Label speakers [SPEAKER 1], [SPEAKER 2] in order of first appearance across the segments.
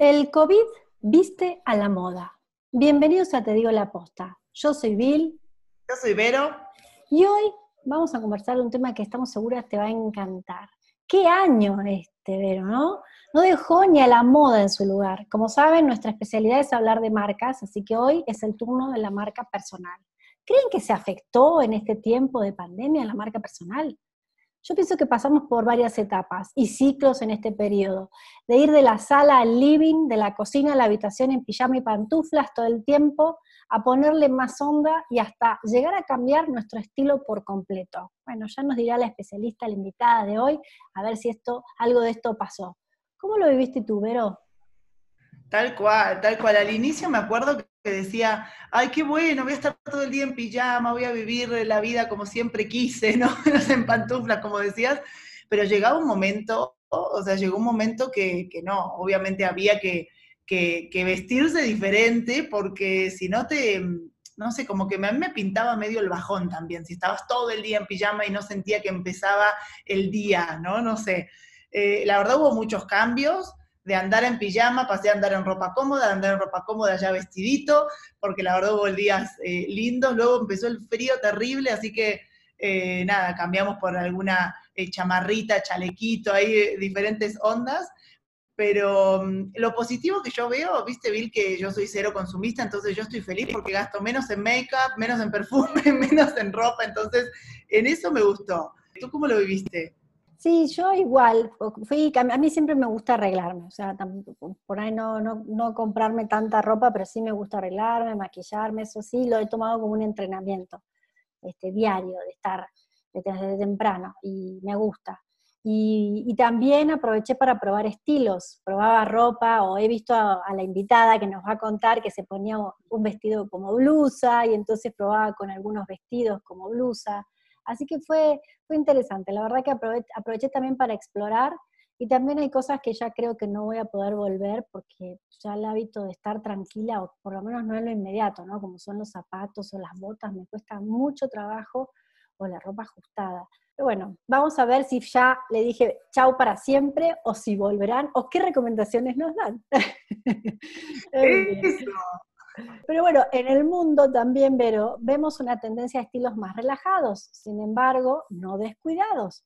[SPEAKER 1] El COVID viste a la moda. Bienvenidos a Te Digo la Posta. Yo soy Bill.
[SPEAKER 2] Yo soy Vero.
[SPEAKER 1] Y hoy vamos a conversar de un tema que estamos seguras te va a encantar. ¿Qué año este, Vero, no? No dejó ni a la moda en su lugar. Como saben, nuestra especialidad es hablar de marcas, así que hoy es el turno de la marca personal. ¿Creen que se afectó en este tiempo de pandemia la marca personal? Yo pienso que pasamos por varias etapas y ciclos en este periodo, de ir de la sala al living, de la cocina a la habitación en pijama y pantuflas todo el tiempo, a ponerle más onda y hasta llegar a cambiar nuestro estilo por completo. Bueno, ya nos dirá la especialista, la invitada de hoy, a ver si esto, algo de esto pasó. ¿Cómo lo viviste tú, Vero?
[SPEAKER 2] Tal cual, tal cual. Al inicio me acuerdo que que decía, ay, qué bueno, voy a estar todo el día en pijama, voy a vivir la vida como siempre quise, ¿no? en pantuflas, como decías, pero llegaba un momento, o sea, llegó un momento que, no, obviamente había que, vestirse diferente porque si no te, no sé, como que me pintaba medio el bajón también, si estabas todo el día en pijama y no sentía que empezaba el día, ¿no? No sé. Eh, la verdad hubo muchos cambios, de andar en pijama, pasé a andar en ropa cómoda, de andar en ropa cómoda ya vestidito, porque la verdad hubo días eh, lindos, luego empezó el frío terrible, así que eh, nada, cambiamos por alguna eh, chamarrita, chalequito, hay diferentes ondas, pero mm, lo positivo que yo veo, viste Bill, que yo soy cero consumista, entonces yo estoy feliz porque gasto menos en make-up, menos en perfume, menos en ropa, entonces en eso me gustó. ¿Tú cómo lo viviste?
[SPEAKER 1] Sí, yo igual, fui, a mí siempre me gusta arreglarme, o sea, por ahí no, no, comprarme tanta ropa, pero sí me gusta arreglarme, maquillarme, eso sí, lo he tomado como un entrenamiento este, diario, de estar desde temprano, y me gusta. Y, y, también aproveché para probar estilos, probaba ropa, o he visto a, la invitada que nos va a contar que se ponía un vestido como blusa, y entonces probaba con algunos vestidos como blusa, Así que fue, fue interesante. La verdad que aproveché, también para explorar y también hay cosas que ya creo que no voy a poder volver porque ya el hábito de estar tranquila, o por lo menos no en lo inmediato, ¿no? Como son los zapatos o las botas, me cuesta mucho trabajo, o la ropa ajustada. Pero bueno, vamos a ver si ya le dije chau para siempre, o si volverán, o qué recomendaciones nos dan. Pero bueno, en el mundo también, Vero, vemos una tendencia a estilos más relajados, sin embargo, no descuidados.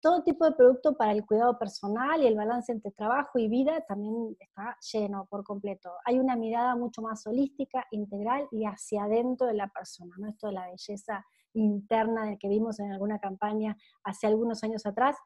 [SPEAKER 1] Todo tipo de producto para el cuidado personal y el balance entre trabajo y vida también está lleno por completo. Hay una mirada mucho más holística, integral y hacia adentro de la persona, ¿no? Esto de la belleza interna de que vimos en alguna campaña hace algunos años atrás,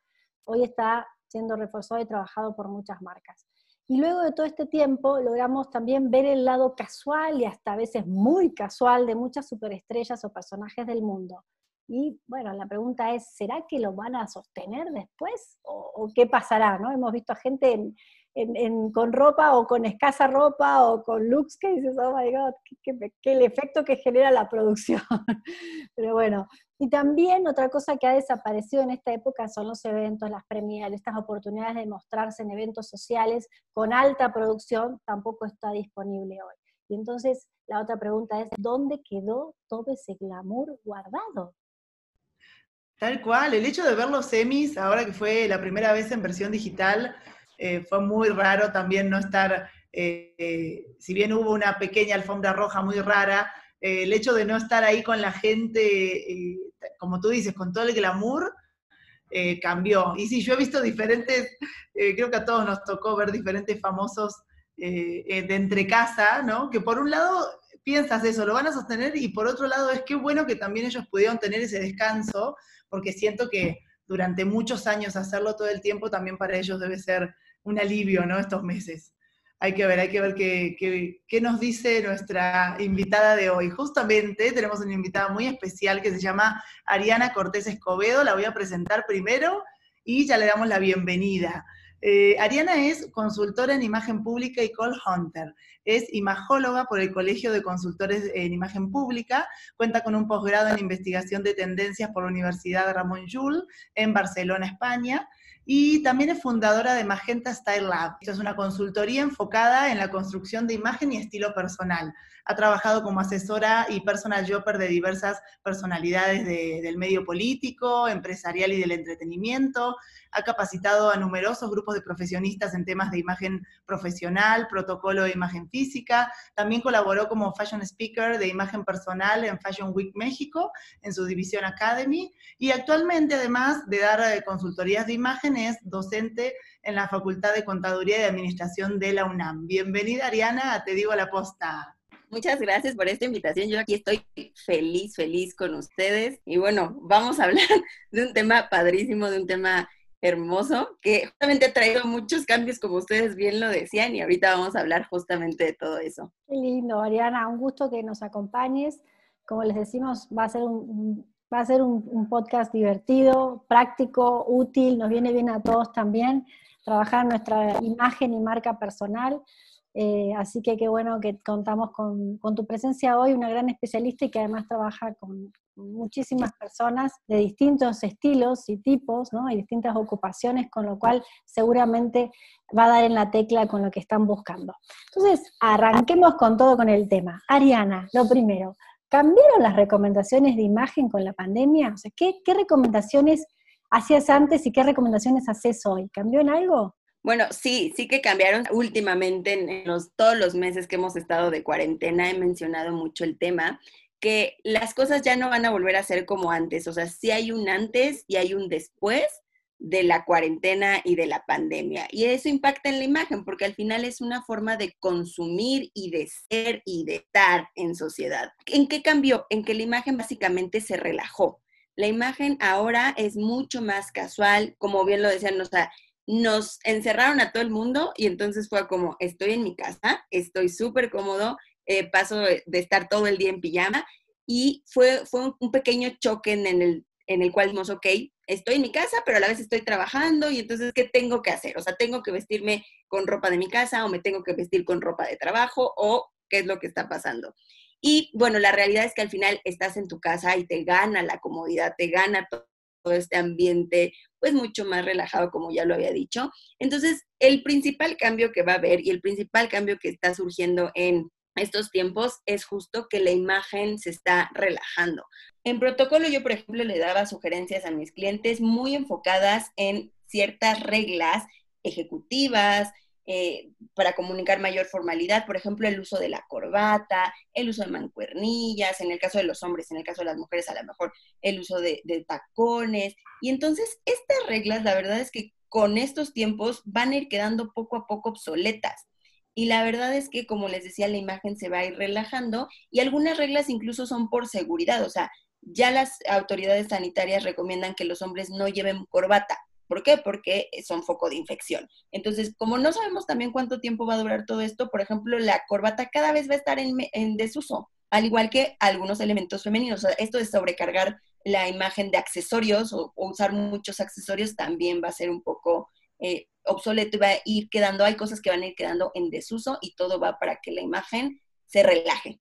[SPEAKER 1] hoy está siendo reforzado y trabajado por muchas marcas. Y luego de todo este tiempo logramos también ver el lado casual y hasta a veces muy casual de muchas superestrellas o personajes del mundo. Y bueno, la pregunta es, ¿será que lo van a sostener después? ¿O, qué pasará? ¿no? Hemos visto a gente con ropa o con escasa ropa o con looks que dices, oh my god, qué, el efecto que genera la producción. Pero bueno, y también otra cosa que ha desaparecido en esta época son los eventos, las premias, estas oportunidades de mostrarse en eventos sociales con alta producción, tampoco está disponible hoy. Y entonces la otra pregunta es, ¿dónde quedó todo ese glamour guardado?
[SPEAKER 2] Tal cual, el hecho de ver los semis, ahora que fue la primera vez en versión digital, eh, fue muy raro también no estar, eh, eh, si bien hubo una pequeña alfombra roja muy rara, el hecho de no estar ahí con la gente, como tú dices, con todo el glamour, cambió. Y sí, yo he visto diferentes, creo que a todos nos tocó ver diferentes famosos de entre casa, ¿no? Que por un lado piensas eso, lo van a sostener, y por otro lado es que bueno que también ellos pudieron tener ese descanso, porque siento que durante muchos años hacerlo todo el tiempo también para ellos debe ser un alivio, ¿no? Estos meses. Hay que ver, hay que ver qué, qué, nos dice nuestra invitada de hoy. Justamente tenemos una invitada muy especial que se llama Ariana Cortés Escobedo, la voy a presentar primero y ya le damos la bienvenida. Eh, Ariana es consultora en imagen pública y call hunter. Es imajóloga por el Colegio de Consultores en Imagen Pública. Cuenta con un posgrado en investigación de tendencias por la Universidad Ramón Llull en Barcelona, España. Y también es fundadora de Magenta Style Lab. Esto es una consultoría enfocada en la construcción de imagen y estilo personal. Ha trabajado como asesora y personal shopper de diversas personalidades del medio político, empresarial y del entretenimiento. Ha capacitado a numerosos grupos de profesionistas en temas de imagen profesional, protocolo de imagen física. También colaboró como fashion speaker de imagen personal en Fashion Week México, en su división Academy. Y actualmente, además de dar eh, consultorías de imagen, es docente en la Facultad de Contaduría y Administración de la UNAM. Bienvenida, Ariana, Te Digo la Posta.
[SPEAKER 3] Muchas gracias por esta invitación. Yo aquí estoy feliz, feliz con ustedes. Y bueno, vamos a hablar de un tema padrísimo, de un tema hermoso, que justamente ha traído muchos cambios, como ustedes bien lo decían, y ahorita vamos a hablar justamente de todo eso.
[SPEAKER 1] Qué lindo, Ariana, un gusto que nos acompañes. Como les decimos, va a ser un, va a ser un podcast divertido, práctico, útil, nos viene bien a todos también trabajar nuestra imagen y marca personal. Eh, así que qué bueno que contamos con, tu presencia hoy, una gran especialista y que además trabaja con muchísimas personas de distintos estilos y tipos, ¿no? y distintas ocupaciones, con lo cual seguramente va a dar en la tecla con lo que están buscando. Entonces, arranquemos con todo con el tema. Ariana, lo primero, ¿cambiaron las recomendaciones de imagen con la pandemia? O sea, ¿qué, qué recomendaciones hacías antes y qué recomendaciones haces hoy? ¿Cambió en algo?
[SPEAKER 3] Bueno, sí, sí que cambiaron últimamente en los, todos los meses que hemos estado de cuarentena. He mencionado mucho el tema que las cosas ya no van a volver a ser como antes. O sea, sí hay un antes y hay un después de la cuarentena y de la pandemia. Y eso impacta en la imagen porque al final es una forma de consumir y de ser y de estar en sociedad. ¿En qué cambió? En que la imagen básicamente se relajó. La imagen ahora es mucho más casual, como bien lo decían, o sea, nos encerraron a todo el mundo y entonces fue como, estoy en mi casa, estoy súper cómodo, eh, paso de estar todo el día en pijama y fue, fue un pequeño choque en el, en el cual dijimos, ok, estoy en mi casa, pero a la vez estoy trabajando y entonces, ¿qué tengo que hacer? O sea, ¿tengo que vestirme con ropa de mi casa o me tengo que vestir con ropa de trabajo o qué es lo que está pasando? Y bueno, la realidad es que al final estás en tu casa y te gana la comodidad, te gana todo todo este ambiente pues mucho más relajado, como ya lo había dicho. Entonces, el principal cambio que va a haber y el principal cambio que está surgiendo en estos tiempos es justo que la imagen se está relajando. En protocolo yo, por ejemplo, le daba sugerencias a mis clientes muy enfocadas en ciertas reglas ejecutivas, eh, para comunicar mayor formalidad, por ejemplo, el uso de la corbata, el uso de mancuernillas, en el caso de los hombres, en el caso de las mujeres, a lo mejor el uso de, de tacones. Y entonces, estas reglas, la verdad es que con estos tiempos van a ir quedando poco a poco obsoletas. Y la verdad es que, como les decía, la imagen se va a ir relajando y algunas reglas incluso son por seguridad. O sea, ya las autoridades sanitarias recomiendan que los hombres no lleven corbata. ¿Por qué? Porque son foco de infección. Entonces, como no sabemos también cuánto tiempo va a durar todo esto, por ejemplo, la corbata cada vez va a estar en, desuso, al igual que algunos elementos femeninos. esto de sobrecargar la imagen de accesorios o, usar muchos accesorios también va a ser un poco eh, obsoleto y va a ir quedando, hay cosas que van a ir quedando en desuso y todo va para que la imagen se relaje.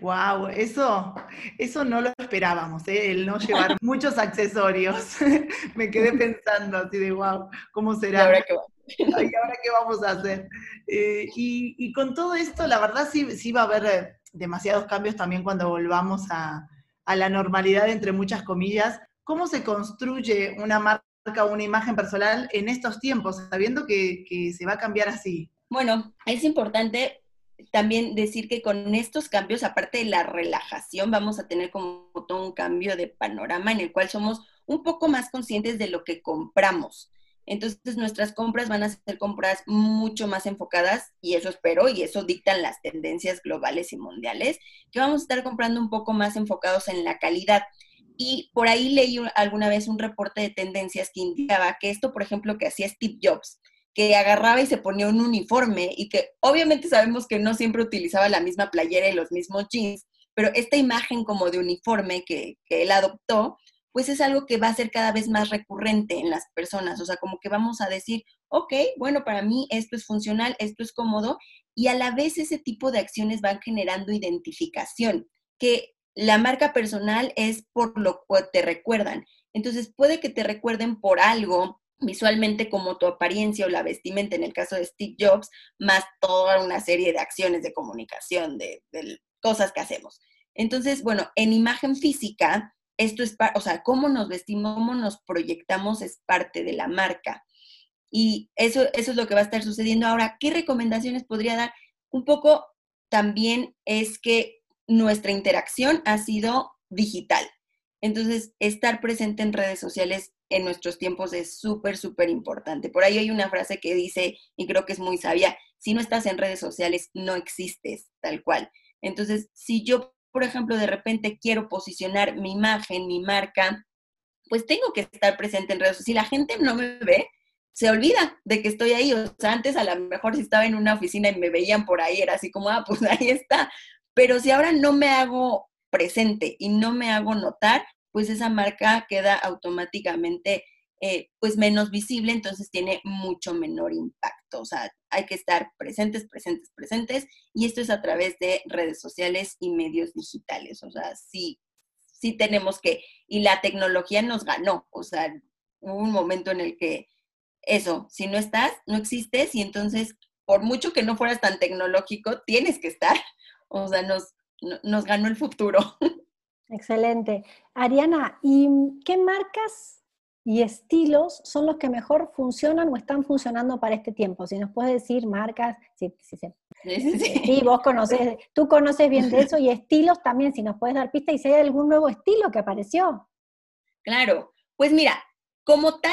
[SPEAKER 2] Wow, eso, eso no lo esperábamos, ¿eh? el no llevar muchos accesorios. Me quedé pensando así de wow, ¿cómo será? ¿Y ahora qué, vamos a hacer? Eh, y, con todo esto, la verdad sí, sí va a haber eh, demasiados cambios también cuando volvamos a, la normalidad, entre muchas comillas. ¿Cómo se construye una marca o una imagen personal en estos tiempos, sabiendo que, que se va a cambiar así?
[SPEAKER 3] Bueno, es importante también decir que con estos cambios, aparte de la relajación, vamos a tener como todo un cambio de panorama en el cual somos un poco más conscientes de lo que compramos. Entonces nuestras compras van a ser compras mucho más enfocadas y eso espero y eso dictan las tendencias globales y mundiales, que vamos a estar comprando un poco más enfocados en la calidad. Y por ahí leí alguna vez un reporte de tendencias que indicaba que esto, por ejemplo, que hacía Steve Jobs, que agarraba y se ponía un uniforme y que obviamente sabemos que no siempre utilizaba la misma playera y los mismos jeans, pero esta imagen como de uniforme que, que él adoptó, pues es algo que va a ser cada vez más recurrente en las personas, o sea, como que vamos a decir, ok, bueno, para mí esto es funcional, esto es cómodo, y a la vez ese tipo de acciones van generando identificación, que la marca personal es por lo que te recuerdan. Entonces puede que te recuerden por algo visualmente como tu apariencia o la vestimenta en el caso de Steve Jobs, más toda una serie de acciones de comunicación, de, cosas que hacemos. Entonces, bueno, en imagen física, esto es, o sea, cómo nos vestimos, cómo nos proyectamos es parte de la marca. Y eso, eso es lo que va a estar sucediendo ahora. ¿Qué recomendaciones podría dar? Un poco también es que nuestra interacción ha sido digital. Entonces, estar presente en redes sociales en nuestros tiempos es súper, súper importante. Por ahí hay una frase que dice, y creo que es muy sabia, si no estás en redes sociales, no existes tal cual. Entonces, si yo, por ejemplo, de repente quiero posicionar mi imagen, mi marca, pues tengo que estar presente en redes sociales. Si la gente no me ve, se olvida de que estoy ahí. O sea, antes a lo mejor si estaba en una oficina y me veían por ahí, era así como, ah, pues ahí está. Pero si ahora no me hago presente y no me hago notar, pues esa marca queda automáticamente eh, pues menos visible, entonces tiene mucho menor impacto. O sea, hay que estar presentes, presentes, presentes, y esto es a través de redes sociales y medios digitales. O sea, sí, sí tenemos que, y la tecnología nos ganó. O sea, hubo un momento en el que eso, si no estás, no existes, y entonces, por mucho que no fueras tan tecnológico, tienes que estar. O sea, nos, nos ganó el futuro.
[SPEAKER 1] Excelente. Ariana, ¿y qué marcas y estilos son los que mejor funcionan o están funcionando para este tiempo? Si nos puedes decir marcas, sí, sí, sí. Sí, vos conoces, tú conoces bien de eso y estilos también, si nos puedes dar pista y si hay algún nuevo estilo que apareció.
[SPEAKER 3] Claro, pues mira, como tal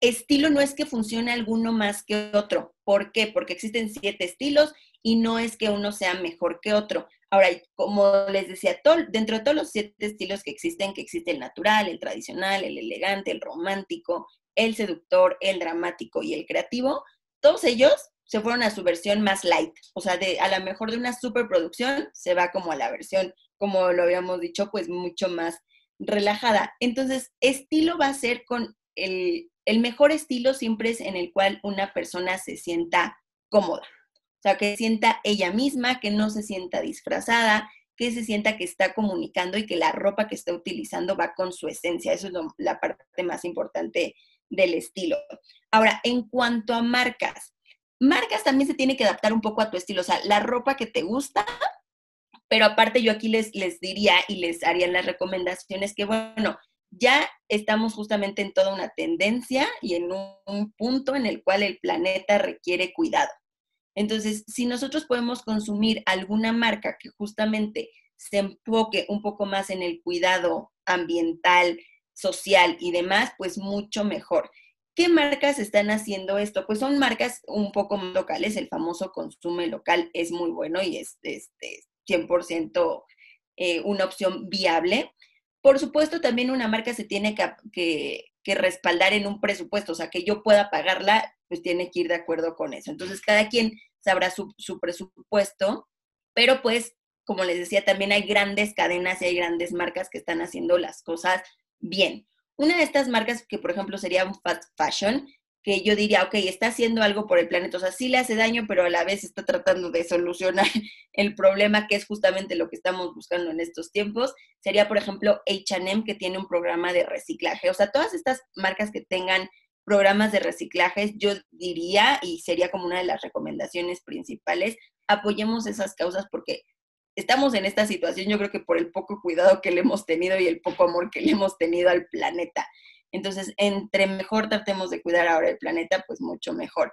[SPEAKER 3] estilo no es que funcione alguno más que otro. ¿Por qué? Porque existen siete estilos y no es que uno sea mejor que otro. Ahora, como les decía, dentro de todos los siete estilos que existen, que existe el natural, el tradicional, el elegante, el romántico, el seductor, el dramático y el creativo, todos ellos se fueron a su versión más light. O sea, de, a lo mejor de una superproducción se va como a la versión, como lo habíamos dicho, pues mucho más relajada. Entonces, estilo va a ser con el, el mejor estilo siempre es en el cual una persona se sienta cómoda. O sea, que sienta ella misma, que no se sienta disfrazada, que se sienta que está comunicando y que la ropa que está utilizando va con su esencia. Eso es la parte más importante del estilo. Ahora, en cuanto a marcas, marcas también se tiene que adaptar un poco a tu estilo. O sea, la ropa que te gusta, pero aparte yo aquí les, les diría y les haría las recomendaciones que, bueno, ya estamos justamente en toda una tendencia y en un punto en el cual el planeta requiere cuidado. Entonces, si nosotros podemos consumir alguna marca que justamente se enfoque un poco más en el cuidado ambiental, social y demás, pues mucho mejor. ¿Qué marcas están haciendo esto? Pues son marcas un poco locales, el famoso consumo local es muy bueno y es este, 100% eh, una opción viable. Por supuesto, también una marca se tiene que, que respaldar en un presupuesto, o sea, que yo pueda pagarla, pues tiene que ir de acuerdo con eso. Entonces, cada quien sabrá su, presupuesto, pero pues, como les decía, también hay grandes cadenas y hay grandes marcas que están haciendo las cosas bien. Una de estas marcas que, por ejemplo, sería un fast fashion, que yo diría, ok, está haciendo algo por el planeta, o sea, sí le hace daño, pero a la vez está tratando de solucionar el problema que es justamente lo que estamos buscando en estos tiempos, sería, por ejemplo, HM, que tiene un programa de reciclaje. O sea, todas estas marcas que tengan programas de reciclaje, yo diría, y sería como una de las recomendaciones principales, apoyemos esas causas porque estamos en esta situación, yo creo que por el poco cuidado que le hemos tenido y el poco amor que le hemos tenido al planeta. Entonces, entre mejor tratemos de cuidar ahora el planeta, pues mucho mejor.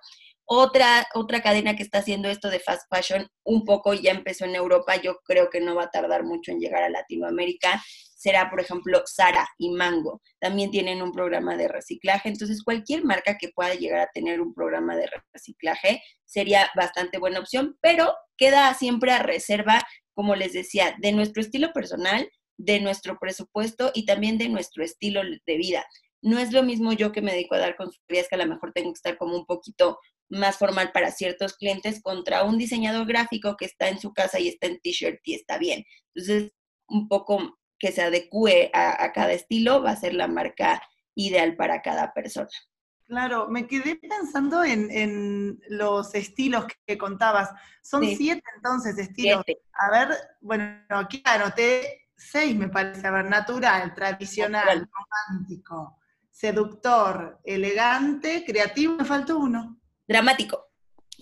[SPEAKER 3] Otra, otra cadena que está haciendo esto de fast fashion, un poco ya empezó en Europa, yo creo que no va a tardar mucho en llegar a Latinoamérica, será, por ejemplo, Sara y Mango. También tienen un programa de reciclaje, entonces cualquier marca que pueda llegar a tener un programa de reciclaje sería bastante buena opción, pero queda siempre a reserva, como les decía, de nuestro estilo personal, de nuestro presupuesto y también de nuestro estilo de vida. No es lo mismo yo que me dedico a dar consultorías que a lo mejor tengo que estar como un poquito más formal para ciertos clientes contra un diseñador gráfico que está en su casa y está en t-shirt y está bien. Entonces, un poco que se adecue a, cada estilo va a ser la marca ideal para cada persona.
[SPEAKER 2] Claro, me quedé pensando en, los estilos que contabas. Son siete entonces estilos. A ver, bueno, aquí anoté seis, me parece. A ver, natural, tradicional, romántico, seductor, elegante, creativo, me faltó uno.
[SPEAKER 3] Dramático.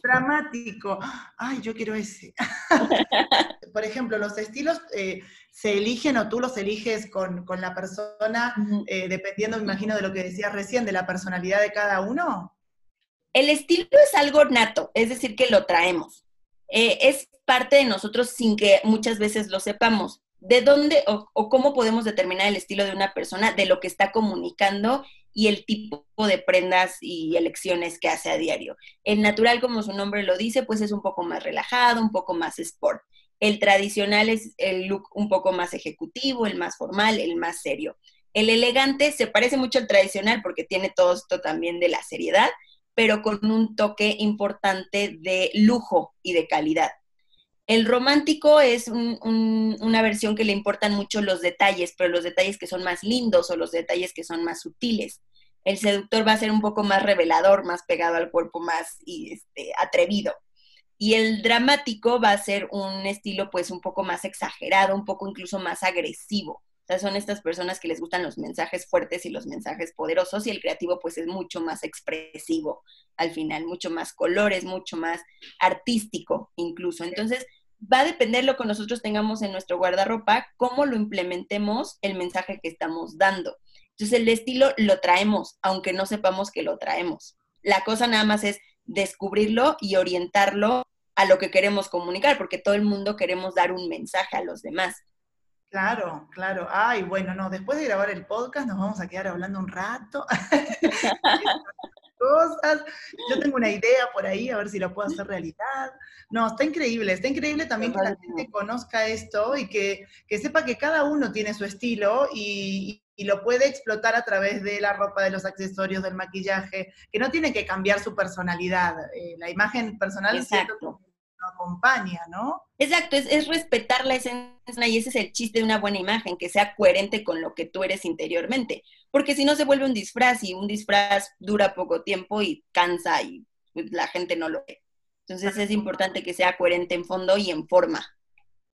[SPEAKER 2] Dramático. Ay, yo quiero ese. Por ejemplo, los estilos eh, se eligen o tú los eliges con, la persona, eh, dependiendo, me imagino, de lo que decías recién, de la personalidad de cada uno.
[SPEAKER 3] El estilo es algo nato, es decir, que lo traemos. Eh, es parte de nosotros sin que muchas veces lo sepamos. ¿De dónde o, cómo podemos determinar el estilo de una persona? De lo que está comunicando y el tipo de prendas y elecciones que hace a diario. El natural, como su nombre lo dice, pues es un poco más relajado, un poco más sport. El tradicional es el look un poco más ejecutivo, el más formal, el más serio. El elegante se parece mucho al tradicional porque tiene todo esto también de la seriedad, pero con un toque importante de lujo y de calidad. El romántico es una versión que le importan mucho los detalles, pero los detalles que son más lindos o los detalles que son más sutiles. El seductor va a ser un poco más revelador, más pegado al cuerpo, más este, atrevido. Y el dramático va a ser un estilo pues un poco más exagerado, un poco incluso más agresivo. O sea, son estas personas que les gustan los mensajes fuertes y los mensajes poderosos y el creativo pues es mucho más expresivo al final, mucho más colores, mucho más artístico incluso. Entonces, va a depender lo que nosotros tengamos en nuestro guardarropa, cómo lo implementemos el mensaje que estamos dando. Entonces, el estilo lo traemos, aunque no sepamos que lo traemos. La cosa nada más es descubrirlo y orientarlo a lo que queremos comunicar, porque todo el mundo queremos dar un mensaje a los demás.
[SPEAKER 2] Claro, claro. Ay, bueno, no, después de grabar el podcast nos vamos a quedar hablando un rato. Cosas. Yo tengo una idea por ahí, a ver si lo puedo hacer realidad. No, está increíble, está increíble también que la gente conozca esto y que, sepa que cada uno tiene su estilo y, lo puede explotar a través de la ropa, de los accesorios, del maquillaje, que no tiene que cambiar su personalidad. Eh, la imagen personal Exacto acompaña, ¿no?
[SPEAKER 3] Exacto, es, respetar la esencia y ese es el chiste de una buena imagen, que sea coherente con lo que tú eres interiormente, porque si no se vuelve un disfraz y un disfraz dura poco tiempo y cansa y la gente no lo ve. Entonces es importante que sea coherente en fondo y en forma.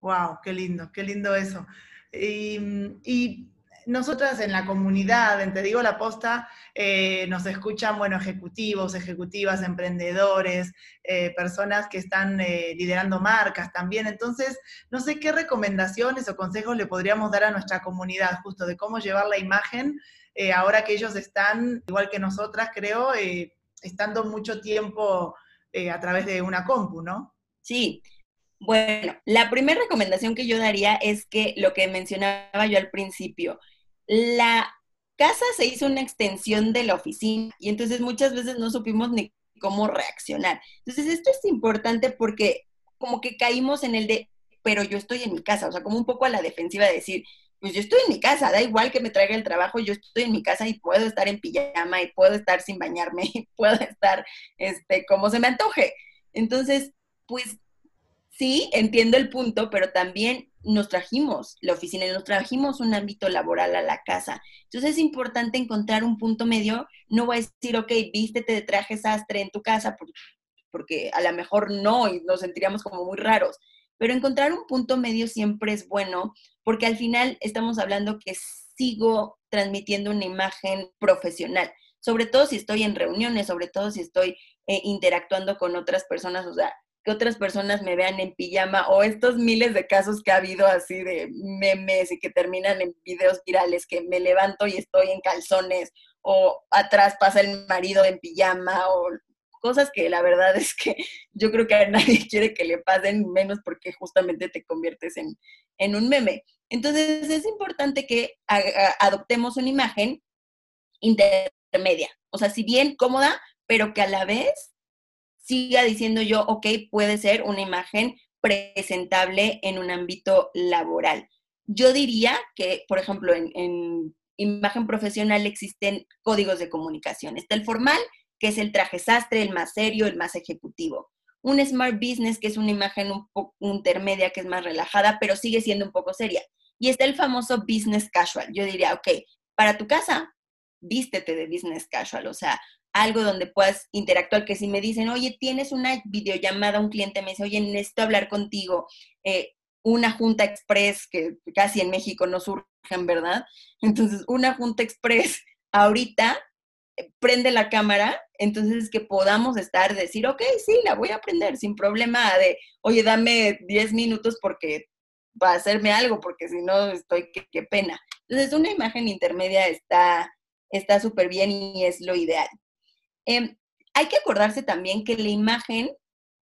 [SPEAKER 2] Wow, qué lindo, qué lindo eso. Y, y nosotras en la comunidad, en Te Digo la Posta, eh, nos escuchan, bueno, ejecutivos, ejecutivas, emprendedores, eh, personas que están eh, liderando marcas también. Entonces, no sé qué recomendaciones o consejos le podríamos dar a nuestra comunidad justo de cómo llevar la imagen ahora que ellos están, igual que nosotras, creo, estando mucho tiempo a través de una compu, ¿no?
[SPEAKER 3] Sí, bueno, la primera recomendación que yo daría es que lo que mencionaba yo al principio, la casa se hizo una extensión de la oficina y entonces muchas veces no supimos ni cómo reaccionar. Entonces esto es importante porque como que caímos en el de, pero yo estoy en mi casa, o sea, como un poco a la defensiva de decir, pues yo estoy en mi casa, da igual que me traiga el trabajo, yo estoy en mi casa y puedo estar en pijama y puedo estar sin bañarme y puedo estar, este, como se me antoje. Entonces, pues sí, entiendo el punto, pero también nos trajimos la oficina, nos trajimos un ámbito laboral a la casa. Entonces es importante encontrar un punto medio. No voy a decir, ok, vístete de traje sastre en tu casa, porque, a lo mejor no y nos sentiríamos como muy raros. Pero encontrar un punto medio siempre es bueno, porque al final estamos hablando que sigo transmitiendo una imagen profesional, sobre todo si estoy en reuniones, sobre todo si estoy eh, interactuando con otras personas, o sea, que otras personas me vean en pijama o estos miles de casos que ha habido así de memes y que terminan en videos virales que me levanto y estoy en calzones o atrás pasa el marido en pijama o cosas que la verdad es que yo creo que a nadie quiere que le pasen menos porque justamente te conviertes en, en un meme. Entonces es importante que adoptemos una imagen intermedia, o sea, si bien cómoda, pero que a la vez siga diciendo yo, ok, puede ser una imagen presentable en un ámbito laboral. Yo diría que, por ejemplo, en, imagen profesional existen códigos de comunicación. Está el formal, que es el traje sastre, el más serio, el más ejecutivo. Un smart business, que es una imagen un poco intermedia, que es más relajada, pero sigue siendo un poco seria. Y está el famoso business casual. Yo diría, ok, para tu casa, vístete de business casual, o sea, algo donde puedas interactuar, que si me dicen, oye, tienes una videollamada, un cliente me dice, oye, necesito hablar contigo, eh, una junta express, que casi en México no surgen, ¿verdad? Entonces, una junta express ahorita eh, prende la cámara, entonces que podamos estar, decir, ok, sí, la voy a prender sin problema de, oye, dame 10 minutos porque va a hacerme algo, porque si no estoy, qué, pena. Entonces, una imagen intermedia está está súper bien y es lo ideal. Em, hay que acordarse también que la imagen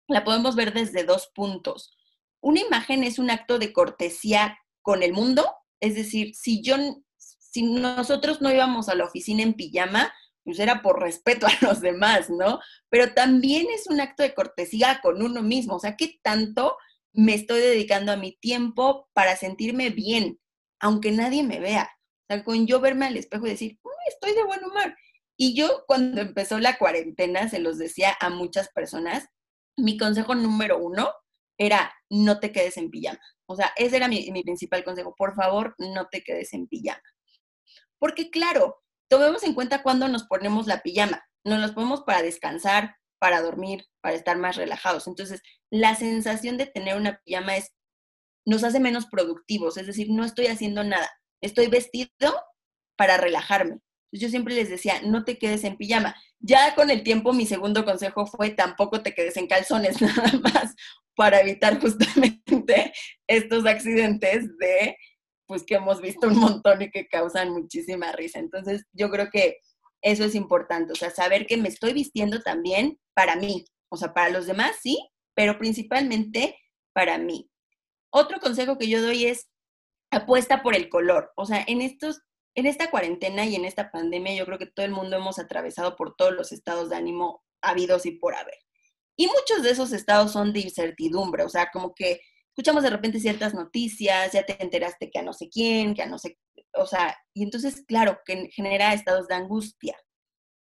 [SPEAKER 3] la podemos ver desde dos puntos. Una imagen es un acto de cortesía con el mundo, es decir, si yo, si nosotros no íbamos a la oficina en pijama, pues era por respeto a los demás, ¿no? Pero también es un acto de cortesía con uno mismo, o sea, ¿qué tanto me estoy dedicando a mi tiempo para sentirme bien, aunque nadie me vea? O sea, con yo verme al espejo y decir, estoy de buen humor. Y yo cuando empezó la cuarentena, se los decía a muchas personas, mi consejo número uno era no te quedes en pijama. O sea, ese era mi, principal consejo. Por favor, no te quedes en pijama. Porque claro, tomemos en cuenta cuando nos ponemos la pijama. Nos los ponemos para descansar, para dormir, para estar más relajados. Entonces, la sensación de tener una pijama es, nos hace menos productivos, es decir, no estoy haciendo nada. Estoy vestido para relajarme. Yo siempre les decía, no te quedes en pijama. Ya con el tiempo mi segundo consejo fue, tampoco te quedes en calzones, nada más para evitar justamente estos accidentes de, pues que hemos visto un montón y que causan muchísima risa. Entonces, yo creo que eso es importante, o sea, saber que me estoy vistiendo también para mí, o sea, para los demás sí, pero principalmente para mí. Otro consejo que yo doy es apuesta por el color. O sea, en estos en esta cuarentena y en esta pandemia yo creo que todo el mundo hemos atravesado por todos los estados de ánimo habidos y por haber. Y muchos de esos estados son de incertidumbre, o sea, como que escuchamos de repente ciertas noticias, ya te enteraste que a no sé quién, que a no sé, o sea, y entonces, claro, que genera estados de angustia.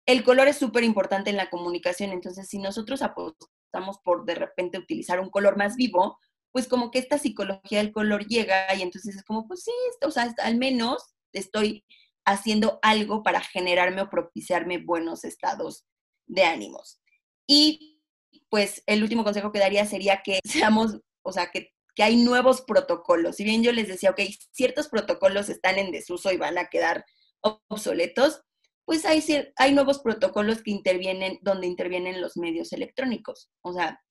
[SPEAKER 3] El color es súper importante en la comunicación, entonces si nosotros apostamos por de repente utilizar un color más vivo, pues como que esta psicología del color llega y entonces es como, pues sí, o sea, al menos estoy haciendo algo para generarme o propiciarme buenos estados de ánimos. Y pues el último consejo que daría sería que seamos, o sea, que, hay nuevos protocolos. Si bien yo les decía, ok, ciertos protocolos están en desuso y van a quedar obsoletos, pues hay, hay nuevos protocolos que intervienen, donde intervienen los medios electrónicos. O sea,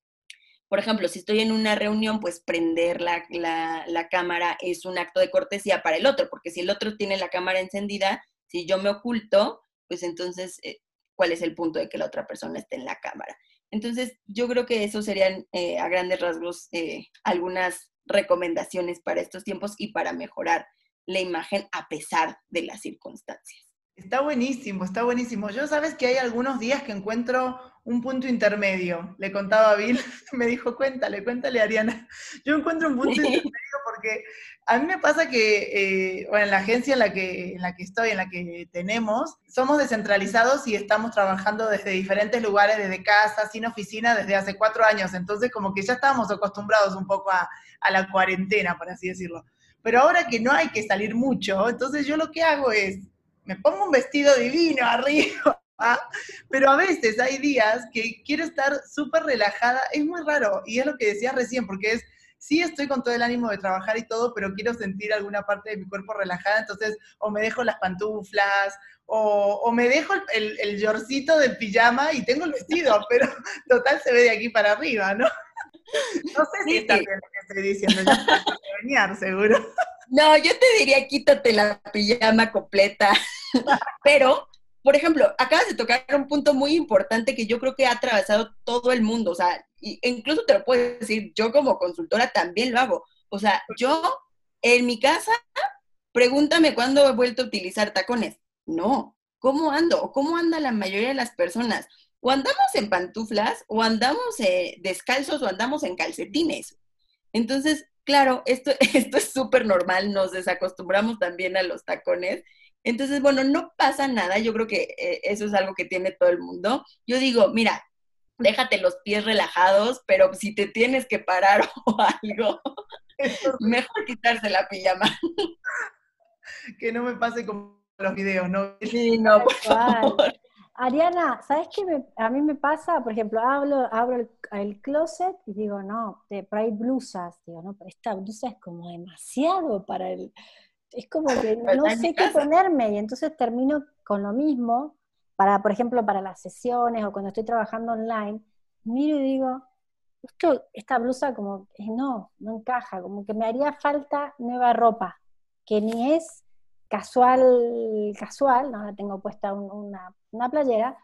[SPEAKER 3] por ejemplo, si estoy en una reunión, pues prender la, cámara es un acto de cortesía para el otro, porque si el otro tiene la cámara encendida, si yo me oculto, pues entonces, eh, ¿cuál es el punto de que la otra persona esté en la cámara? Entonces, yo creo que eso serían eh, a grandes rasgos eh, algunas recomendaciones para estos tiempos y para mejorar la imagen a pesar de las circunstancias.
[SPEAKER 2] Está buenísimo, está buenísimo. Yo sabes que hay algunos días que encuentro un punto intermedio. Le contaba a Bill, me dijo, cuéntale, cuéntale Ariana. Yo encuentro un punto intermedio porque a mí me pasa que, eh, bueno, en la agencia en la, que, en la que estoy, en la que tenemos, somos descentralizados y estamos trabajando desde diferentes lugares, desde casa, sin oficina, desde hace cuatro años. Entonces, como que ya estábamos acostumbrados un poco a, a la cuarentena, por así decirlo. Pero ahora que no hay que salir mucho, entonces yo lo que hago es me pongo un vestido divino arriba, pero a veces hay días que quiero estar súper relajada, es muy raro, y es lo que decías recién, porque es, sí estoy con todo el ánimo de trabajar y todo, pero quiero sentir alguna parte de mi cuerpo relajada, entonces o me dejo las pantuflas, o, me dejo el, el yorcito del pijama y tengo el vestido, pero total se ve de aquí para arriba, ¿no? No sé si está bien lo que estoy diciendo, yo seguro.
[SPEAKER 3] No, yo te diría quítate la pijama completa. Pero, por ejemplo, acabas de tocar un punto muy importante que yo creo que ha atravesado todo el mundo. O sea, incluso te lo puedo decir, yo como consultora también lo hago. O sea, yo en mi casa, pregúntame cuándo he vuelto a utilizar tacones. No, ¿cómo ando? ¿O cómo anda la mayoría de las personas? O andamos en pantuflas, o andamos eh, descalzos, o andamos en calcetines. Entonces, claro, esto, esto es súper normal, nos desacostumbramos también a los tacones. Entonces, bueno, no pasa nada, yo creo que eh, eso es algo que tiene todo el mundo. Yo digo, mira, déjate los pies relajados, pero si te tienes que parar o algo, mejor quitarse la pijama.
[SPEAKER 2] Que no me pase como los videos, ¿no?
[SPEAKER 3] Sí, no, por favor.
[SPEAKER 1] Ariana, ¿sabes qué a mí me pasa? Por ejemplo, hablo, abro el, closet y digo, no, te, pero hay blusas. Digo, no, pero esta blusa es como demasiado para el... Es como que no sé qué ponerme y entonces termino con lo mismo, para, por ejemplo, para las sesiones o cuando estoy trabajando online, miro y digo, esto, esta blusa como no, no encaja, como que me haría falta nueva ropa, que ni es casual, casual, no la tengo puesta una, una, playera,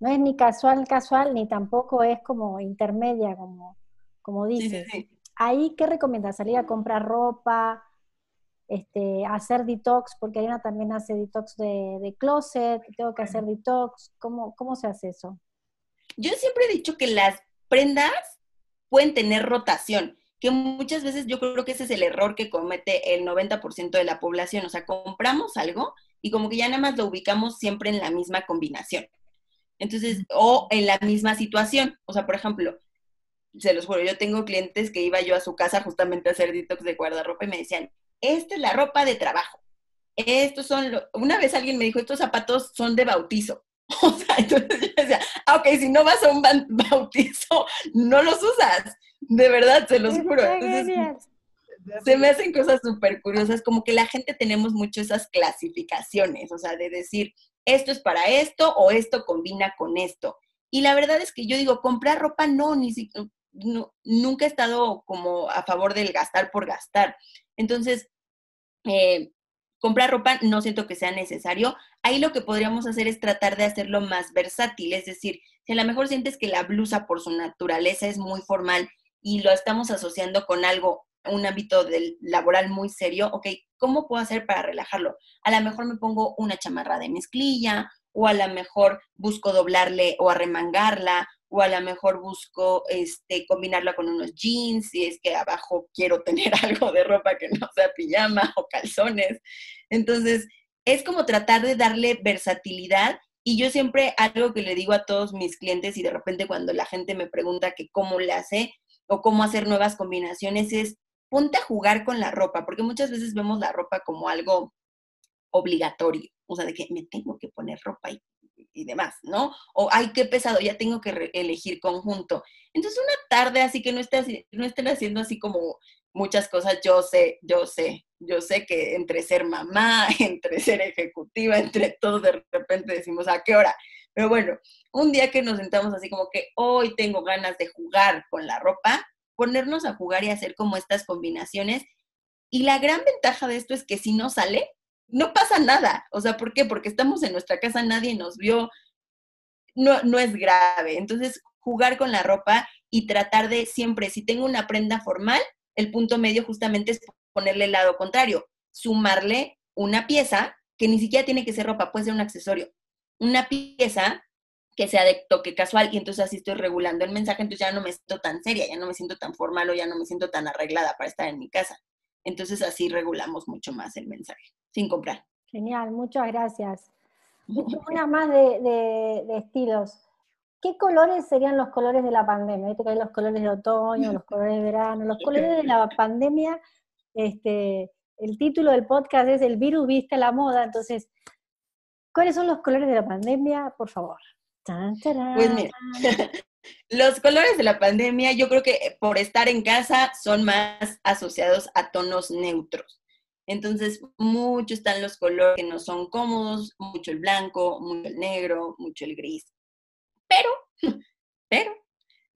[SPEAKER 1] no es ni casual, casual, ni tampoco es como intermedia, como, como dices. Ahí, ¿qué recomiendas? ¿Salir a comprar ropa? Este, hacer detox, porque Ariana también hace detox de, de closet, tengo que hacer detox, ¿cómo, ¿cómo se hace eso?
[SPEAKER 3] Yo siempre he dicho que las prendas pueden tener rotación, que muchas veces yo creo que ese es el error que comete el 90% de la población, o sea, compramos algo y como que ya nada más lo ubicamos siempre en la misma combinación. Entonces, o en la misma situación, o sea, por ejemplo, se los juro, yo tengo clientes que iba yo a su casa justamente a hacer detox de guardarropa y me decían, esta es la ropa de trabajo. Estos son, una vez alguien me dijo, estos zapatos son de bautizo. O sea, entonces yo decía, ah, ok, si no vas a un bautizo, no los usas. De verdad, se los juro. se me hacen cosas súper curiosas, como que la gente tenemos mucho esas clasificaciones, o sea, de decir, esto es para esto o esto combina con esto. Y la verdad es que yo digo, comprar ropa no, ni siquiera, nunca he estado como a favor del gastar por gastar. Entonces, eh, comprar ropa no siento que sea necesario. Ahí lo que podríamos hacer es tratar de hacerlo más versátil, es decir, si a lo mejor sientes que la blusa por su naturaleza es muy formal y lo estamos asociando con algo, un ámbito del laboral muy serio, ok, ¿cómo puedo hacer para relajarlo? A lo mejor me pongo una chamarra de mezclilla o a lo mejor busco doblarle o arremangarla o a lo mejor busco este, combinarla con unos jeans, si es que abajo quiero tener algo de ropa que no sea pijama o calzones. Entonces, es como tratar de darle versatilidad y yo siempre algo que le digo a todos mis clientes y de repente cuando la gente me pregunta que cómo le hace o cómo hacer nuevas combinaciones es ponte a jugar con la ropa, porque muchas veces vemos la ropa como algo obligatorio, o sea, de que me tengo que poner ropa y y demás, ¿no? O, ay, qué pesado, ya tengo que elegir conjunto. Entonces, una tarde así que no, esté, no estén haciendo así como muchas cosas, yo sé, yo sé, yo sé que entre ser mamá, entre ser ejecutiva, entre todo, de repente decimos, ¿a qué hora? Pero bueno, un día que nos sentamos así como que hoy tengo ganas de jugar con la ropa, ponernos a jugar y hacer como estas combinaciones. Y la gran ventaja de esto es que si no sale, no pasa nada. O sea, ¿por qué? Porque estamos en nuestra casa, nadie nos vio, no, no es grave. Entonces, jugar con la ropa y tratar de siempre, si tengo una prenda formal, el punto medio justamente es ponerle el lado contrario, sumarle una pieza que ni siquiera tiene que ser ropa, puede ser un accesorio, una pieza que sea de toque casual y entonces así estoy regulando el mensaje, entonces ya no me siento tan seria, ya no me siento tan formal o ya no me siento tan arreglada para estar en mi casa. Entonces así regulamos mucho más el mensaje, sin comprar.
[SPEAKER 1] Genial, muchas gracias. Una más de, estilos. ¿Qué colores serían los colores de la pandemia? Viste que hay los colores de otoño, los colores de verano, los colores de la pandemia. Este, el título del podcast es El virus viste la moda. Entonces, ¿cuáles son los colores de la pandemia? Por favor.
[SPEAKER 3] Pues mira, Los colores de la pandemia, yo creo que por estar en casa son más asociados a tonos neutros. Entonces, mucho están los colores que no son cómodos, mucho el blanco, mucho el negro, mucho el gris. Pero, pero,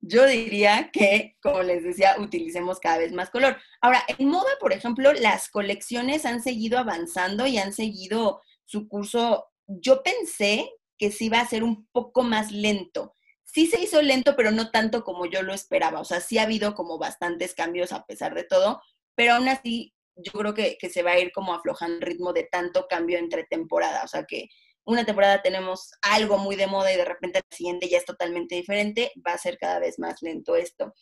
[SPEAKER 3] yo diría que, como les decía, utilicemos cada vez más color. Ahora, en moda, por ejemplo, las colecciones han seguido avanzando y han seguido su curso. Yo pensé que sí iba a ser un poco más lento sí se hizo lento, pero no tanto como yo lo esperaba. O sea, sí ha habido como bastantes cambios a pesar de todo, pero aún así yo creo que, se va a ir como aflojando el ritmo de tanto cambio entre temporada. O sea, que una temporada tenemos algo muy de moda y de repente la siguiente ya es totalmente diferente, va a ser cada vez más lento esto.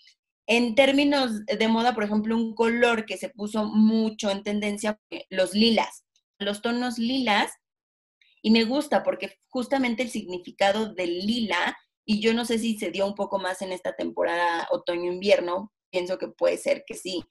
[SPEAKER 3] En términos de moda, por ejemplo, un color que se puso mucho en tendencia, los lilas. Los tonos lilas, y me gusta porque justamente el significado del lila y yo no sé si se dio un poco más en esta temporada otoño-invierno, pienso que puede ser que sí.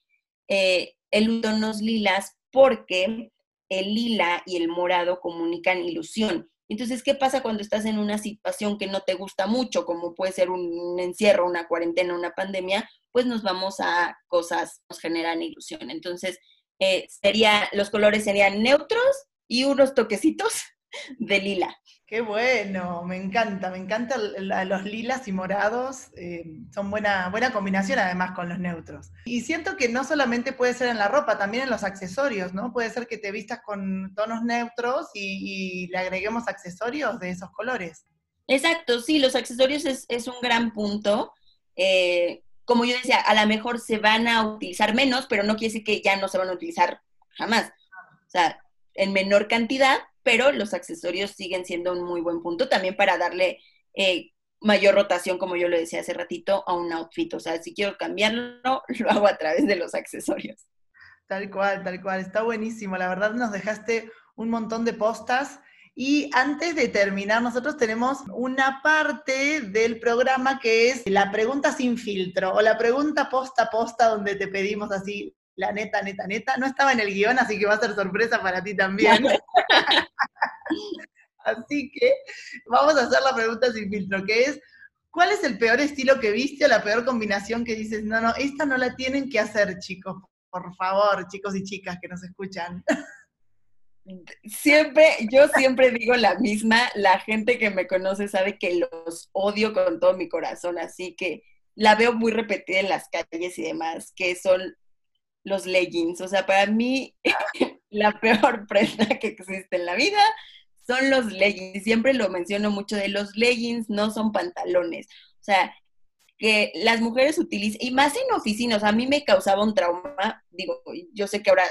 [SPEAKER 3] Eh, el tonos lilas porque el lila y el morado comunican ilusión. Entonces, ¿qué pasa cuando estás en una situación que no te gusta mucho, como puede ser un encierro, una cuarentena, una pandemia? Pues nos vamos a cosas que nos generan ilusión. Entonces, eh, sería, los colores serían neutros y unos toquecitos de lila.
[SPEAKER 2] Qué bueno, me encanta, me encantan los lilas y morados, eh, son buena, buena combinación además con los neutros. Y siento que no solamente puede ser en la ropa, también en los accesorios, ¿no? Puede ser que te vistas con tonos neutros y, le agreguemos accesorios de esos colores.
[SPEAKER 3] Exacto, sí, los accesorios es, un gran punto. Eh, como yo decía, a lo mejor se van a utilizar menos, pero no quiere decir que ya no se van a utilizar jamás. O sea, en menor cantidad, pero los accesorios siguen siendo un muy buen punto también para darle eh, mayor rotación, como yo lo decía hace ratito, a un outfit. O sea, si quiero cambiarlo, lo hago a través de los accesorios.
[SPEAKER 2] Tal cual, tal cual. Está buenísimo. La verdad nos dejaste un montón de postas. Y antes de terminar, nosotros tenemos una parte del programa que es la pregunta sin filtro o la pregunta posta posta donde te pedimos así la neta, neta, neta. No estaba en el guion, así que va a ser sorpresa para ti también. así que vamos a hacer la pregunta sin filtro, que es, ¿cuál es el peor estilo que viste o la peor combinación que dices, no, no, esta no la tienen que hacer, chicos? Por favor, chicos y chicas que nos escuchan.
[SPEAKER 3] Siempre, yo siempre digo la misma, la gente que me conoce sabe que los odio con todo mi corazón, así que la veo muy repetida en las calles y demás, que son los leggings. O sea, para mí la peor prenda que existe en la vida son los leggings. Siempre lo menciono mucho de los leggings, no son pantalones. O sea, que las mujeres utilizan, y más en oficinas, a mí me causaba un trauma, digo, yo sé que ahora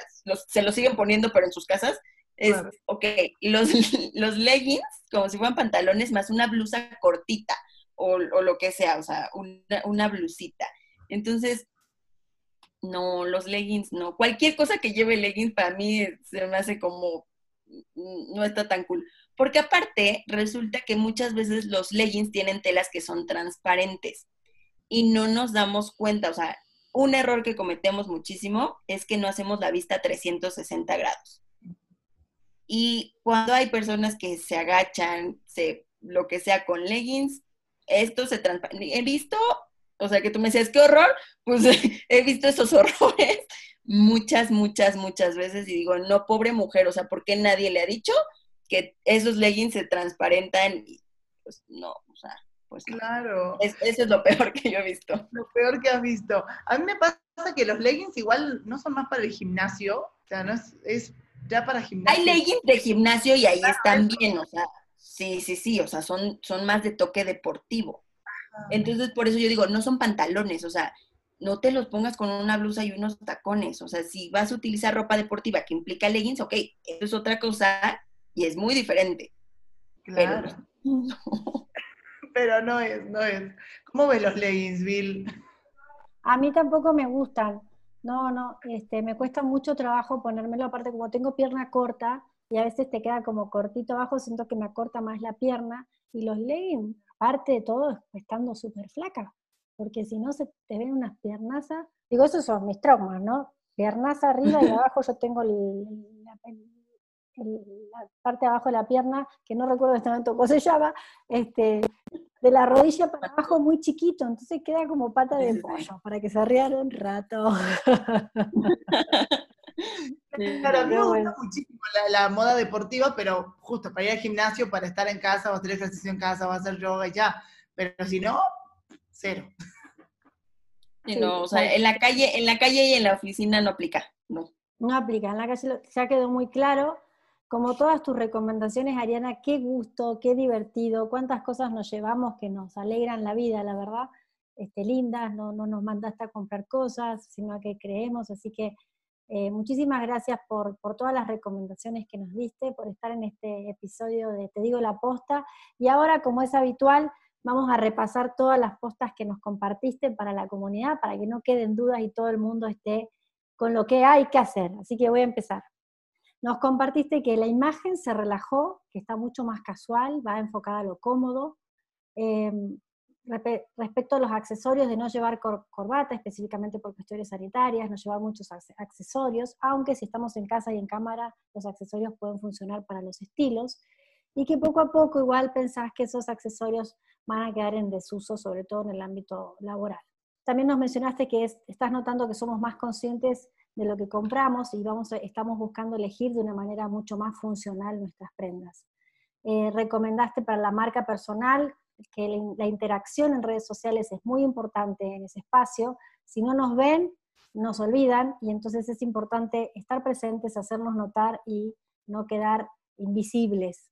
[SPEAKER 3] se lo siguen poniendo, pero en sus casas, es, ok, los, los leggings, como si fueran pantalones, más una blusa cortita, o, lo que sea, o sea, una, una blusita. Entonces, no, los leggings no. Cualquier cosa que lleve leggings para mí se me hace como, mm, no está tan cool. Porque aparte, resulta que muchas veces los leggings tienen telas que son transparentes y no nos damos cuenta. O sea, un error que cometemos muchísimo es que no hacemos la vista 360 grados. Y cuando hay personas que se agachan, se, lo que sea con leggings, esto se transparente. He visto o sea, que tú me decías, qué horror, pues he visto esos horrores muchas, muchas, muchas veces y digo, no, pobre mujer, o sea, ¿por qué nadie le ha dicho que esos leggings se transparentan? Y pues no, o sea, pues
[SPEAKER 2] claro.
[SPEAKER 3] eso es lo peor que yo he visto.
[SPEAKER 2] Lo peor que has visto. A mí me pasa que los leggings igual no son más para el gimnasio, o sea, no es, es ya para gimnasio.
[SPEAKER 3] Hay leggings de gimnasio y ahí están bien, o sea, sí, sí, sí, o sea, son, son más de toque deportivo. Entonces, por eso yo digo, no son pantalones, o sea, no te los pongas con una blusa y unos tacones. O sea, si vas a utilizar ropa deportiva que implica leggings, ok, eso es otra cosa y es muy diferente.
[SPEAKER 2] Claro. Pero, no es, no es. ¿Cómo ves los leggings, Bill?
[SPEAKER 1] A mí tampoco me gustan. No, no, este, me cuesta mucho trabajo ponérmelo, aparte como tengo pierna corta y a veces te queda como cortito abajo, siento que me acorta más la pierna y los leggings aparte de todo, estando súper flaca, porque si no se te ven unas piernazas, digo, esos son mis traumas, ¿no? Piernas arriba y abajo yo tengo la, parte de abajo de la pierna, que no recuerdo en este momento cómo se llama, este, de la rodilla para abajo muy chiquito, entonces queda como pata de pollo, para que se rían un rato.
[SPEAKER 2] Claro, a mí me gusta muchísimo la, moda deportiva, pero justo para ir al gimnasio, para estar en casa, o hacer ejercicio en casa, o hacer yoga y ya. Pero si no, cero.
[SPEAKER 3] no, o sea, en la calle, en la calle y en la oficina no aplica, no.
[SPEAKER 1] No aplica, en la calle ya quedó muy claro. Como todas tus recomendaciones, Ariana, qué gusto, qué divertido, cuántas cosas nos llevamos que nos alegran la vida, la verdad, este, lindas, no, no nos mandaste a comprar cosas, sino que creemos, así que eh, muchísimas gracias por, todas las recomendaciones que nos diste, por estar en este episodio de Te digo la posta. Y ahora, como es habitual, vamos a repasar todas las postas que nos compartiste para la comunidad, para que no queden dudas y todo el mundo esté con lo que hay que hacer. Así que voy a empezar. Nos compartiste que la imagen se relajó, que está mucho más casual, va enfocada a lo cómodo. Em, respecto a los accesorios de no llevar corbata, específicamente por cuestiones sanitarias, no llevar muchos accesorios, aunque si estamos en casa y en cámara, los accesorios pueden funcionar para los estilos, y que poco a poco igual pensás que esos accesorios van a quedar en desuso, sobre todo en el ámbito laboral. También nos mencionaste que estás notando que somos más conscientes de lo que compramos y vamos, estamos buscando elegir de una manera mucho más funcional nuestras prendas. Eh, recomendaste para la marca personal que la, interacción en redes sociales es muy importante en ese espacio. Si no nos ven, nos olvidan y entonces es importante estar presentes, hacernos notar y no quedar invisibles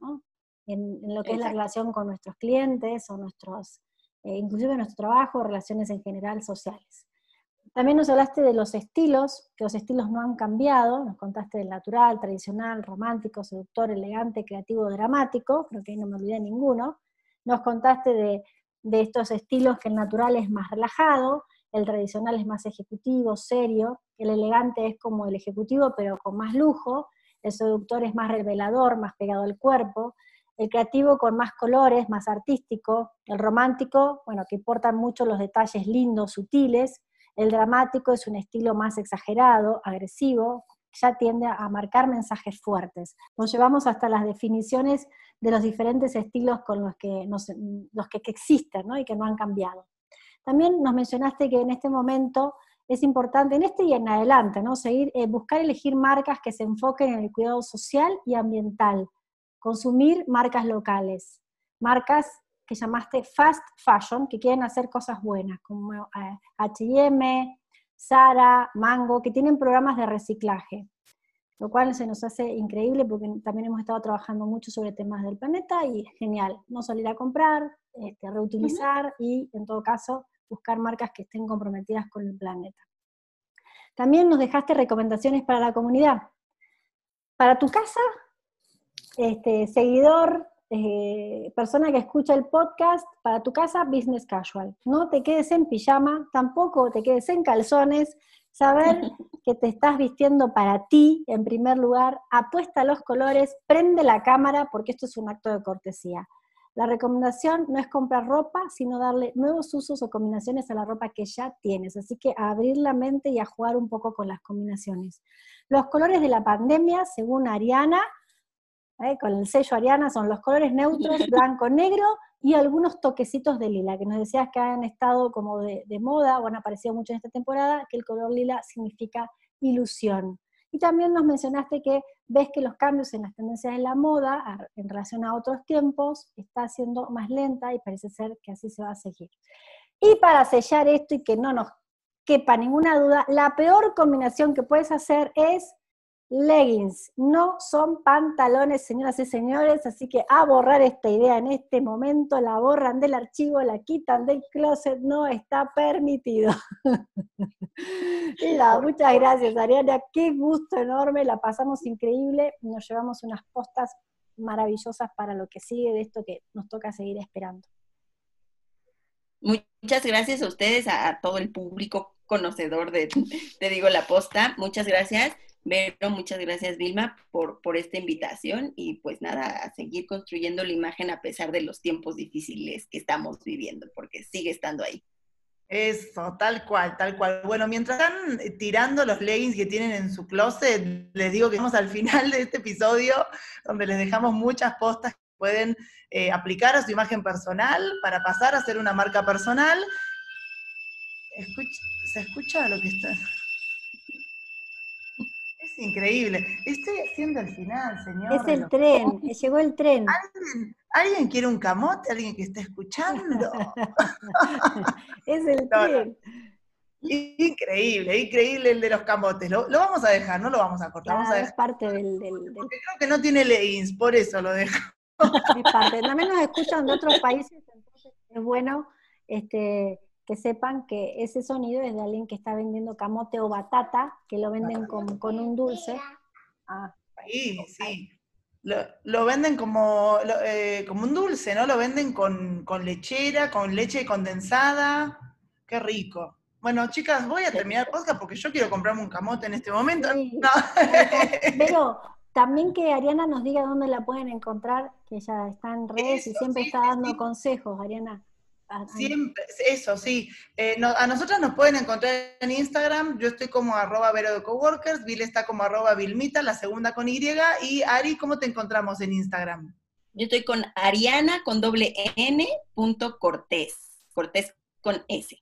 [SPEAKER 1] En, lo que es la relación con nuestros clientes o nuestros, eh, inclusive nuestro trabajo, relaciones en general sociales. También nos hablaste de los estilos, que los estilos no han cambiado, nos contaste del natural, tradicional, romántico, seductor, elegante, creativo, dramático, creo que ahí no me olvidé ninguno. Nos contaste de, de estos estilos que el natural es más relajado, el tradicional es más ejecutivo, serio, el elegante es como el ejecutivo pero con más lujo, el seductor es más revelador, más pegado al cuerpo, el creativo con más colores, más artístico, el romántico, bueno, que importan mucho los detalles lindos, sutiles, el dramático es un estilo más exagerado, agresivo, ya tiende a marcar mensajes fuertes. Nos llevamos hasta las definiciones de los diferentes estilos con los que, los que existen y que no han cambiado. También nos mencionaste que en este momento es importante, en este y en adelante, ¿no? Seguir, eh, buscar elegir marcas que se enfoquen en el cuidado social y ambiental, consumir marcas locales, marcas que llamaste fast fashion, que quieren hacer cosas buenas, como HM, Sara, Mango, que tienen programas de reciclaje, lo cual se nos hace increíble porque también hemos estado trabajando mucho sobre temas del planeta y genial, no salir a comprar, este, reutilizar y en todo caso buscar marcas que estén comprometidas con el planeta. También nos dejaste recomendaciones para la comunidad. Para tu casa, este, seguidor, eh, persona que escucha el podcast, para tu casa, business casual. No te quedes en pijama, tampoco te quedes en calzones. Saber que te estás vistiendo para ti, en primer lugar, apuesta los colores, prende la cámara, porque esto es un acto de cortesía. La recomendación no es comprar ropa, sino darle nuevos usos o combinaciones a la ropa que ya tienes. Así que a abrir la mente y a jugar un poco con las combinaciones. Los colores de la pandemia, según Ariana, ¿eh? con el sello Ariana, son los colores neutros, blanco, negro y algunos toquecitos de lila, que nos decías que han estado como de, de moda o han aparecido mucho en esta temporada, que el color lila significa ilusión. Y también nos mencionaste que ves que los cambios en las tendencias de la moda en relación a otros tiempos está siendo más lenta y parece ser que así se va a seguir. Y para sellar esto y que no nos quepa ninguna duda, la peor combinación que puedes hacer es leggings, no son pantalones, señoras y señores, así que a borrar esta idea en este momento, la borran del archivo, la quitan del closet, no está permitido. muchas gracias, Ariana, qué gusto enorme, la pasamos increíble, nos llevamos unas postas maravillosas para lo que sigue de esto que nos toca seguir esperando.
[SPEAKER 3] Muchas gracias a ustedes, a, todo el público conocedor de, te digo, la posta. Muchas gracias. Vero, muchas gracias Vilma por, por esta invitación y pues nada, a seguir construyendo la imagen a pesar de los tiempos difíciles que estamos viviendo, porque sigue estando ahí.
[SPEAKER 2] Eso, tal cual, tal cual. Bueno, mientras están tirando los leggings que tienen en su closet, les digo que estamos al final de este episodio, donde les dejamos muchas postas que pueden eh, aplicar a su imagen personal para pasar a ser una marca personal. ¿Se escucha lo que está? Increíble. Estoy haciendo el final, señor.
[SPEAKER 1] Es el tren, llegó el tren.
[SPEAKER 2] ¿Alguien, quiere un camote? ¿Alguien que esté escuchando?
[SPEAKER 1] es el tren.
[SPEAKER 2] Increíble, increíble el de los camotes. Lo, vamos a dejar, no lo vamos a cortar. vamos a
[SPEAKER 1] Es parte del,
[SPEAKER 2] Porque creo que no tiene leggings, por eso lo dejo.
[SPEAKER 1] Es parte. También nos escuchan de otros países, entonces es bueno este, que sepan que ese sonido es de alguien que está vendiendo camote o batata, que lo venden con, con un dulce.
[SPEAKER 2] Ah, sí, sí. Lo, venden como, eh, como un dulce, ¿no? Lo venden con, con, lechera, con leche condensada. Qué rico. Bueno, chicas, voy a terminar el podcast porque yo quiero comprarme un camote en este momento.
[SPEAKER 1] Pero también que Ariana nos diga dónde la pueden encontrar, que ella está en redes y siempre está dando consejos, Ariana.
[SPEAKER 2] Siempre, eso sí. Eh, a nosotros nos pueden encontrar en Instagram. Yo estoy como arroba Vero de Coworkers, Bill está como arroba Vilmita, la segunda con Y. Y Ari, ¿cómo te encontramos en Instagram?
[SPEAKER 3] Yo estoy con Ariana con doble N punto Cortés. Cortés con S.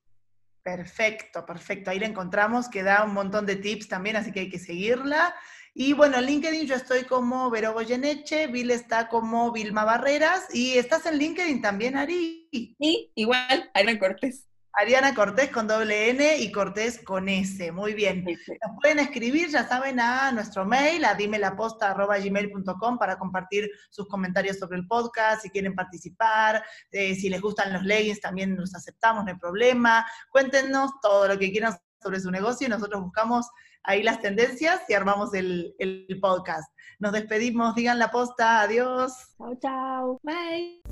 [SPEAKER 2] Perfecto, perfecto. Ahí la encontramos, que da un montón de tips también, así que hay que seguirla. Y bueno, en LinkedIn yo estoy como Vero Goyeneche, Bill está como Vilma Barreras y estás en LinkedIn también, Ari.
[SPEAKER 3] Sí, igual, Ariana Cortés.
[SPEAKER 2] Ariana Cortés con doble N y Cortés con S. Muy bien. Nos pueden escribir, ya saben, a nuestro mail, a dimelaposta.gmail.com para compartir sus comentarios sobre el podcast, si quieren participar, eh, si les gustan los leggings, también los aceptamos, no hay problema. Cuéntenos todo lo que quieran sobre su negocio y nosotros buscamos ahí las tendencias y armamos el, el podcast. Nos despedimos, digan la posta, adiós.
[SPEAKER 1] Chao, chao. Bye.